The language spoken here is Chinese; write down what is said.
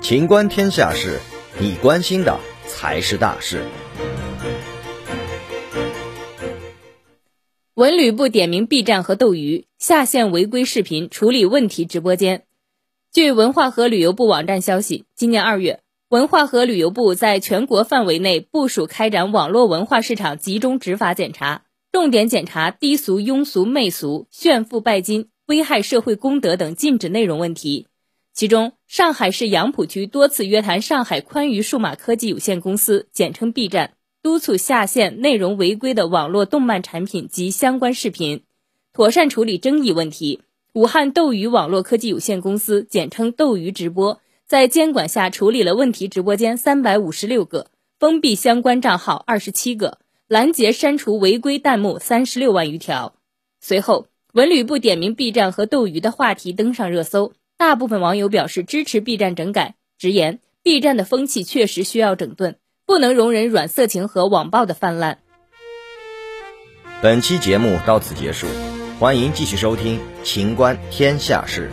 情观天下事，你关心的才是大事。文旅部点名 B 站和斗鱼下线违规视频处理问题直播间。据文化和旅游部网站消息，今年二月，文化和旅游部在全国范围内部署开展网络文化市场集中执法检查，重点检查低俗、庸俗、媚俗、炫富拜金、危害社会公德等禁止内容问题。其中，上海市杨浦区多次约谈上海宽娱数码科技有限公司（简称 B 站）。督促下线内容违规的网络动漫产品及相关视频，妥善处理争议问题。武汉斗鱼网络科技有限公司（简称斗鱼直播）在监管下处理了问题直播间三百五十六个，封闭相关账号二十七个，拦截删除违规弹幕三十六万余条。随后，文旅部点名 B 站和斗鱼的话题登上热搜，大部分网友表示支持 B 站整改，直言 B 站的风气确实需要整顿。不能容忍软色情和网暴的泛滥。本期节目到此结束，欢迎继续收听《秦观天下事》。